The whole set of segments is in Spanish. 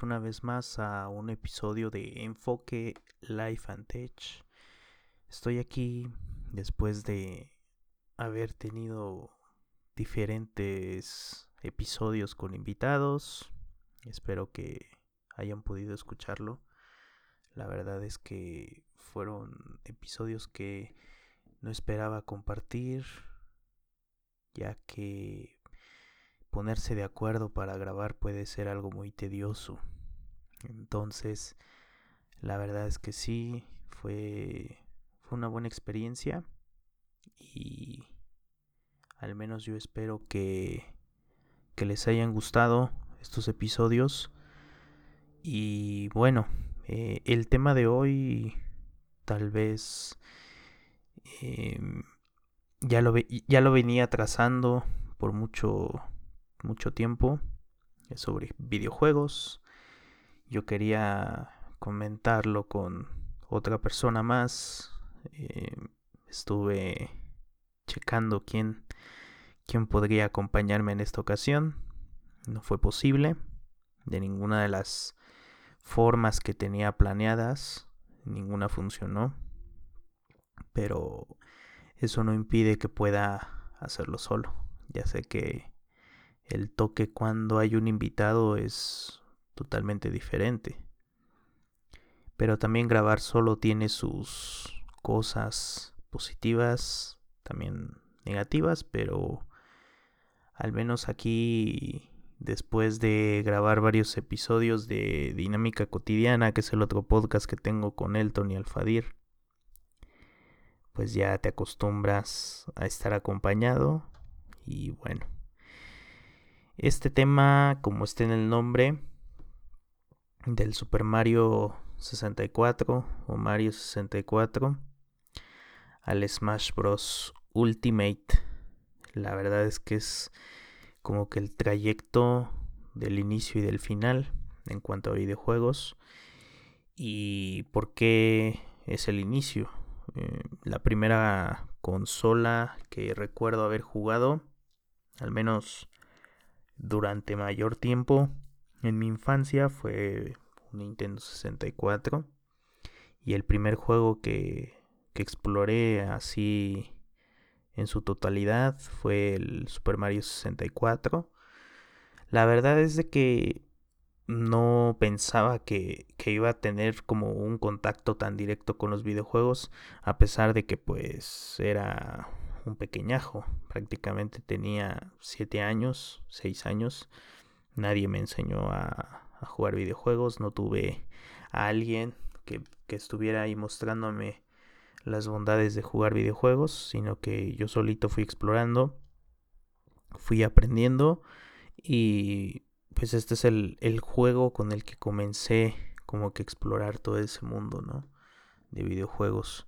una vez más a un episodio de Enfoque Life and Tech. Estoy aquí después de haber tenido diferentes episodios con invitados. Espero que hayan podido escucharlo. La verdad es que fueron episodios que no esperaba compartir, ya que ponerse de acuerdo para grabar puede ser algo muy tedioso. Entonces, la verdad es que sí, fue, fue una buena experiencia y al menos yo espero que, que les hayan gustado estos episodios. Y bueno, eh, el tema de hoy tal vez em, ya, lo, ya lo venía trazando por mucho mucho tiempo sobre videojuegos. Yo quería comentarlo con otra persona más. Eh, estuve checando quién, quién podría acompañarme en esta ocasión. No fue posible. De ninguna de las formas que tenía planeadas, ninguna funcionó. Pero eso no impide que pueda hacerlo solo. Ya sé que el toque cuando hay un invitado es totalmente diferente. Pero también grabar solo tiene sus cosas positivas, también negativas, pero al menos aquí después de grabar varios episodios de Dinámica Cotidiana, que es el otro podcast que tengo con Elton y Alfadir, pues ya te acostumbras a estar acompañado y bueno, este tema, como está en el nombre del Super Mario 64 o Mario 64 al Smash Bros. Ultimate, la verdad es que es como que el trayecto del inicio y del final en cuanto a videojuegos. ¿Y por qué es el inicio? Eh, la primera consola que recuerdo haber jugado, al menos durante mayor tiempo en mi infancia fue un Nintendo 64 y el primer juego que, que exploré así en su totalidad fue el Super Mario 64. La verdad es de que no pensaba que, que, iba a tener como un contacto tan directo con los videojuegos, a pesar de que pues era un pequeñajo, prácticamente tenía 7 años, 6 años, nadie me enseñó a, jugar videojuegos, no tuve a alguien que, que estuviera ahí mostrándome las bondades de jugar videojuegos, sino que yo solito fui explorando, fui aprendiendo y pues este es el, el, juego con el que comencé como que explorar todo ese mundo, ¿no? De videojuegos.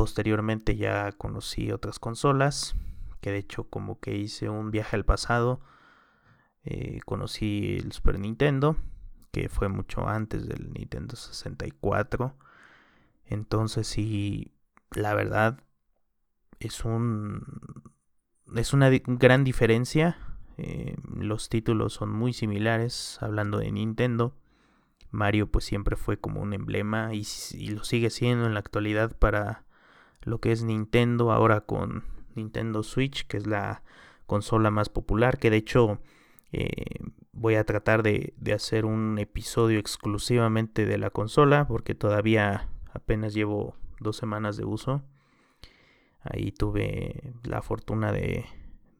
Posteriormente ya conocí otras consolas, que de hecho como que hice un viaje al pasado. Eh, conocí el Super Nintendo, que fue mucho antes del Nintendo 64. Entonces sí, la verdad es un es una gran diferencia. Eh, los títulos son muy similares, hablando de Nintendo. Mario pues siempre fue como un emblema y, y lo sigue siendo en la actualidad para lo que es Nintendo ahora con Nintendo Switch, que es la consola más popular, que de hecho eh, voy a tratar de, hacer un episodio exclusivamente de la consola, porque todavía apenas llevo dos semanas de uso. Ahí tuve la fortuna de,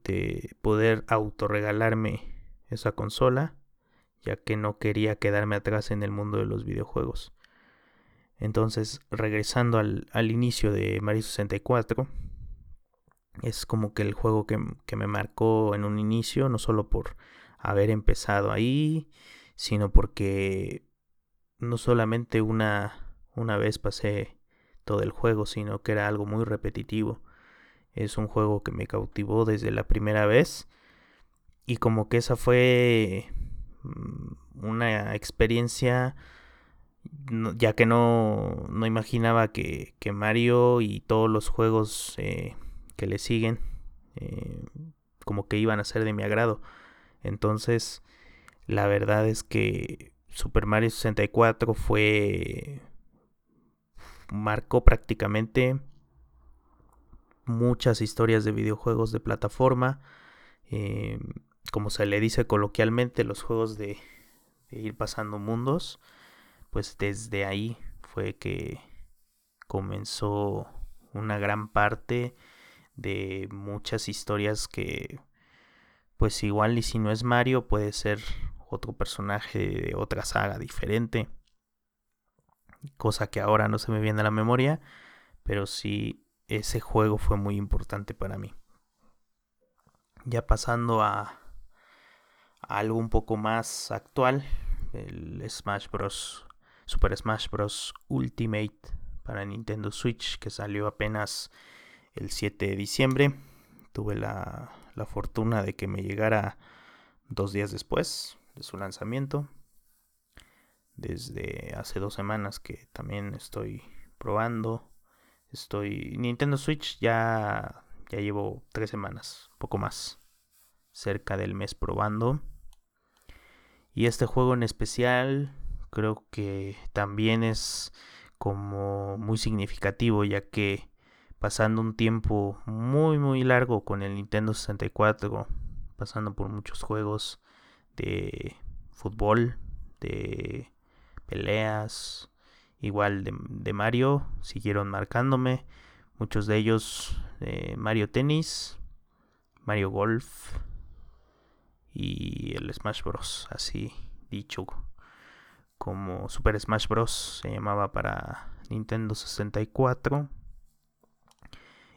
de poder autorregalarme esa consola, ya que no quería quedarme atrás en el mundo de los videojuegos. Entonces, regresando al, inicio de Mario 64, es como que el juego que, me marcó en un inicio, no solo por haber empezado ahí, sino porque no solamente una, una vez pasé todo el juego, sino que era algo muy repetitivo. Es un juego que me cautivó desde la primera vez y como que esa fue mm, una experiencia ya que no, no imaginaba que, que, Mario y todos los juegos eh, que le siguen eh, como que iban a ser de mi agrado. Entonces, La verdad es que Super Mario 64 fue marcó prácticamente muchas historias de videojuegos de plataforma. Eh, como se le dice coloquialmente, los juegos de, ir pasando mundos. Pues desde ahí fue que comenzó una gran parte de muchas historias que pues igual y si no es Mario puede ser otro personaje de otra saga diferente cosa que ahora no se me viene a la memoria pero sí ese juego fue muy importante para mí. Ya pasando a, algo un poco más actual, el Smash Bros. Super Smash Bros. Ultimate para Nintendo Switch que salió apenas el 7 de diciembre. Tuve la, la fortuna de que me llegara dos días después de su lanzamiento. Desde hace dos semanas que también estoy probando Estoy. Nintendo Switch ya. Ya llevo tres semanas, poco más. Cerca del mes probando. Y este juego en especial creo que también es como muy significativo ya que pasando un tiempo muy muy largo con el Nintendo 64, pasando por muchos juegos de fútbol, de peleas, igual de, Mario, siguieron marcándome. Muchos de ellos Mario Tennis, Mario Golf y el Smash Bros. Así dicho, como Super Smash Bros. se llamaba para Nintendo 64.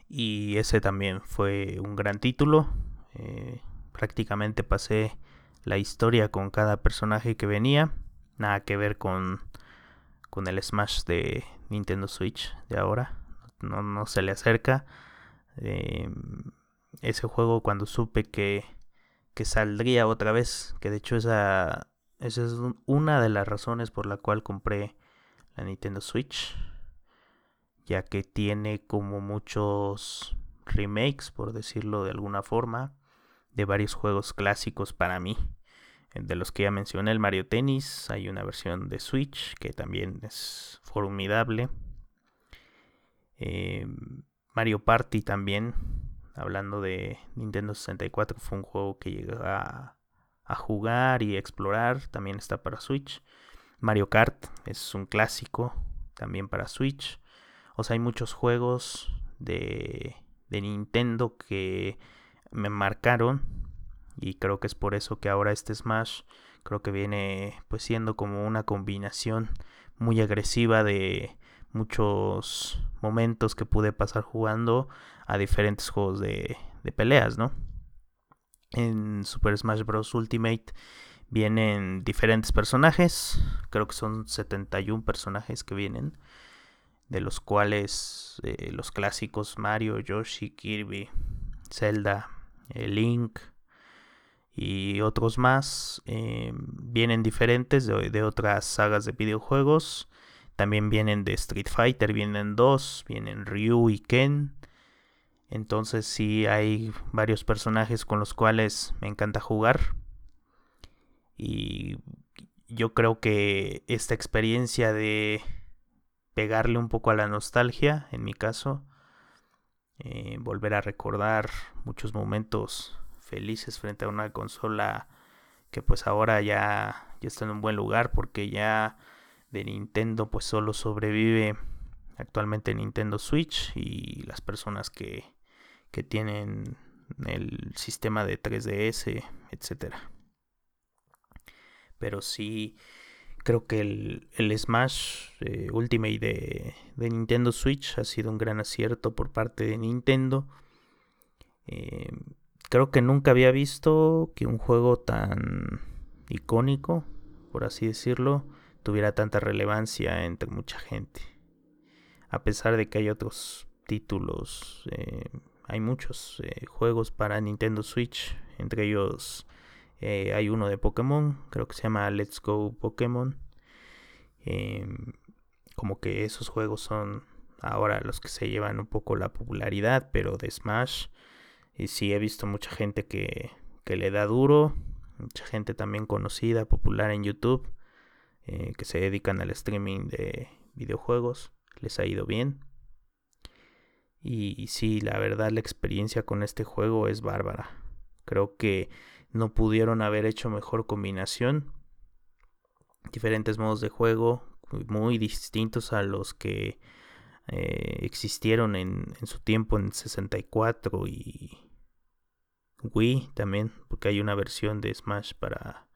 Y ese también fue un gran título. Eh, prácticamente pasé la historia con cada personaje que venía. Nada que ver con con el Smash de Nintendo Switch de ahora. No, se le acerca. Em, ese juego cuando supe que, que saldría otra vez, que de hecho esa, esa es una de las razones por la cual compré la Nintendo Switch, ya que tiene como muchos remakes, por decirlo de alguna forma, de varios juegos clásicos para mí de los que ya mencioné, el Mario Tennis, hay una versión de Switch que también es formidable. Eh, Mario Party también, hablando de Nintendo 64, fue un juego que llegué a, jugar y explorar, también está para Switch. Mario Kart es un clásico, también para Switch. O sea, hay muchos juegos de, de Nintendo que me marcaron y creo que es por eso que ahora este Smash creo que viene pues siendo como una combinación muy agresiva de muchos momentos que pude pasar jugando a diferentes juegos de, de peleas, ¿no? En Super Smash Bros. Ultimate vienen diferentes personajes, creo que son 71 personajes que vienen, de los cuales eh, los clásicos Mario, Yoshi, Kirby, Zelda, eh, Link, y otros más. Eh, vienen diferentes de, otras sagas de videojuegos. También vienen de Street Fighter, vienen dos, vienen Ryu y Ken. Entonces sí hay varios personajes con los cuales me encanta jugar. Y yo creo que esta experiencia de pegarle un poco a la nostalgia, en mi caso, eh, volver a recordar muchos momentos felices frente a una consola que pues ahora ya, ya está en un buen lugar porque ya de Nintendo pues solo sobrevive actualmente Nintendo Switch y las personas que, que tienen el sistema de 3DS, etcétera. Pero sí, creo que el, Smash eh, Ultimate de, de, Nintendo Switch ha sido un gran acierto por parte de Nintendo. Eh, creo que nunca había visto que un juego tan icónico, por así decirlo, tuviera tanta relevancia entre mucha gente. A pesar de que hay otros títulos, eh, hay muchos eh, juegos para Nintendo Switch, entre ellos eh, hay uno de Pokémon, creo que se llama Let's Go Pokémon. Em, como que esos juegos son ahora los que se llevan un poco la popularidad, pero de Smash y sí he visto mucha gente que, le da duro. mucha gente también conocida, popular en YouTube, eh, que se dedican al streaming de videojuegos, les ha ido bien. Y, sí, la verdad la experiencia con este juego es bárbara. Creo que no pudieron haber hecho mejor combinación. Diferentes modos de juego muy distintos a los que eh, existieron en, en, su tiempo en 64 y Wii también, porque hay una versión de Smash para,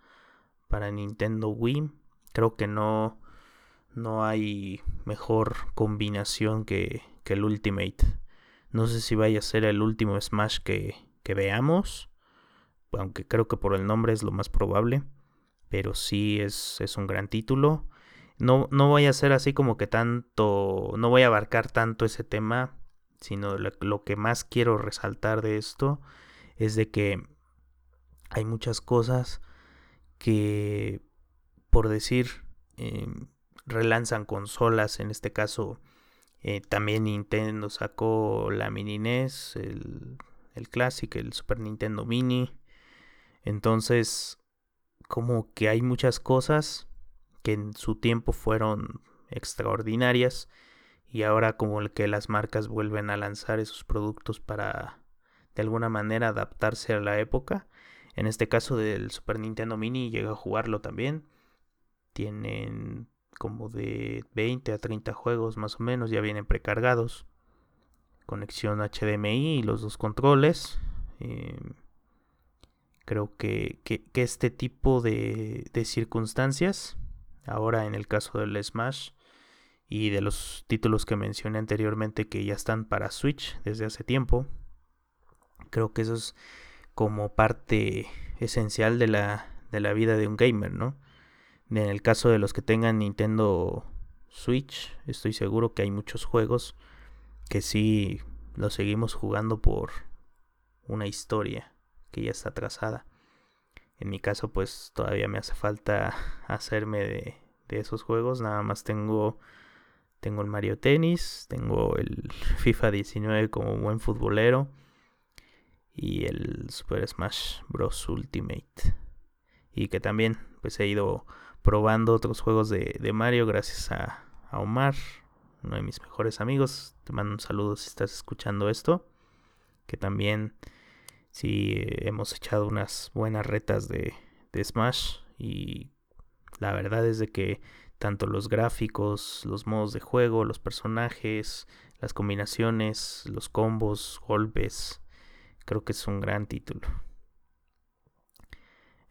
para Nintendo Wii. Creo que no, no hay mejor combinación que, que el Ultimate. No sé si vaya a ser el último Smash que, que veamos, aunque creo que por el nombre es lo más probable, pero sí es, es un gran título. No, no voy a ser así como que tanto, no voy a abarcar tanto ese tema, sino lo que más quiero resaltar de esto es de que hay muchas cosas que, por decir, em, relanzan consolas, en este caso eh, también Nintendo sacó la mini NES, el, el Classic, el Super Nintendo Mini. Entonces, como que hay muchas cosas que en su tiempo fueron extraordinarias y ahora como el que las marcas vuelven a lanzar esos productos para de alguna manera adaptarse a la época. En este caso del Super Nintendo Mini llega a jugarlo también. Tienen como de 20 a 30 juegos más o menos, ya vienen precargados. Conexión HDMI y los dos controles. Em, creo que, este tipo de, de circunstancias, ahora en el caso del Smash y de los títulos que mencioné anteriormente que ya están para Switch desde hace tiempo, Creo que eso es como parte esencial de la, de la vida de un gamer, ¿no? En el caso de los que tengan Nintendo Switch, estoy seguro que hay muchos juegos que sí los seguimos jugando por una historia que ya está trazada. En mi caso, pues todavía me hace falta hacerme de, de esos juegos. Nada más tengo, tengo el Mario Tennis, tengo el FIFA 19 como buen futbolero y el Super Smash Bros. Ultimate. Y que también pues he ido probando otros juegos de, Mario gracias a, Omar, uno de mis mejores amigos. Te mando un saludo si estás escuchando esto. Que también sí hemos echado unas buenas retas de, de Smash. Y la verdad es de que tanto los gráficos, los modos de juego, los personajes, las combinaciones, los combos, golpes, creo que es un gran título.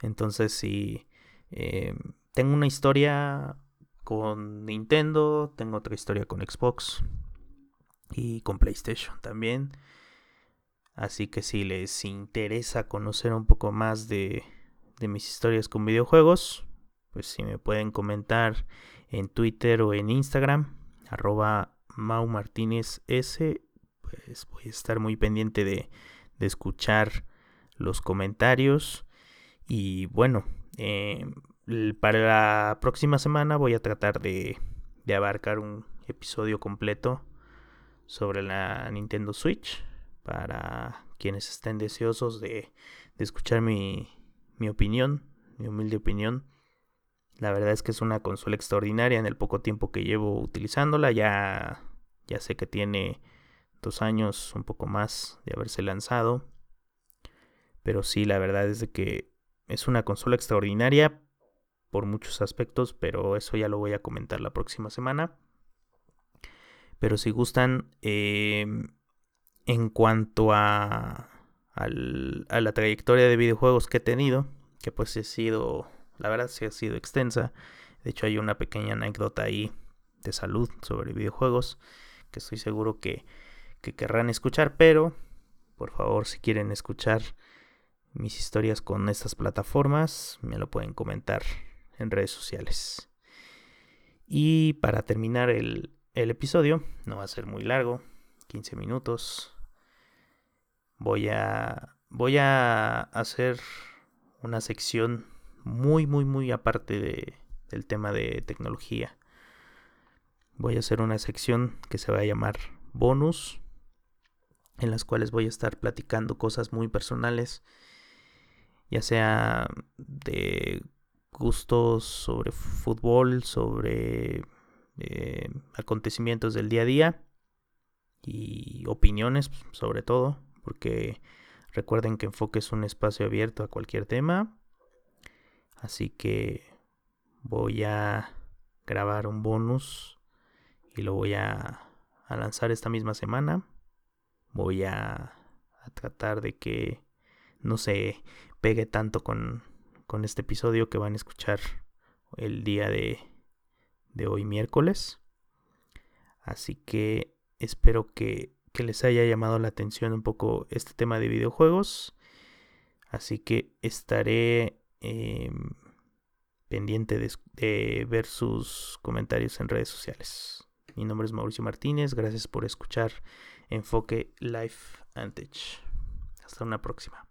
Entonces, si eh, tengo una historia con Nintendo, tengo otra historia con Xbox y con PlayStation también. Así que si les interesa conocer un poco más de, de mis historias con videojuegos, pues si me pueden comentar en Twitter o en Instagram, arroba Mau Martínez S, pues voy a estar muy pendiente de, de escuchar los comentarios. Y bueno, eh, para la próxima semana voy a tratar de, de abarcar un episodio completo sobre la Nintendo Switch para quienes estén deseosos de, de escuchar mi, mi, opinión, mi humilde opinión. La verdad es que es una consola extraordinaria en el poco tiempo que llevo utilizándola. Ya, ya sé que tiene dos años, un poco más de haberse lanzado. Pero sí, la verdad es que es una consola extraordinaria por muchos aspectos, pero eso ya lo voy a comentar la próxima semana. Pero si gustan, em, en cuanto a, la trayectoria de videojuegos que he tenido, que pues ha sido, la verdad sí ha sido extensa. De hecho hay una pequeña anécdota ahí de salud sobre videojuegos que estoy seguro que querrán escuchar, pero por favor si quieren escuchar mis historias con estas plataformas, me lo pueden comentar en redes sociales. Y para terminar el, episodio, no va a ser muy largo, 15 minutos, voy a, voy a hacer una sección muy, muy, muy aparte de, del tema de tecnología. Voy a hacer una sección que se va a llamar bonus en las cuales voy a estar platicando cosas muy personales ya sea de gustos sobre fútbol, sobre eh, acontecimientos del día a día y opiniones sobre todo, porque recuerden que Enfoque es un espacio abierto a cualquier tema. Así que voy a grabar un bonus y lo voy a, lanzar esta misma semana. Voy a, tratar de que no se pegue tanto con, con este episodio que van a escuchar el día de, hoy miércoles. Así que espero que, les haya llamado la atención un poco este tema de videojuegos. Así que estaré em, pendiente de, ver sus comentarios en redes sociales. Mi nombre es Mauricio Martínez. Gracias por escuchar Enfoque Life Tech. Hasta una próxima.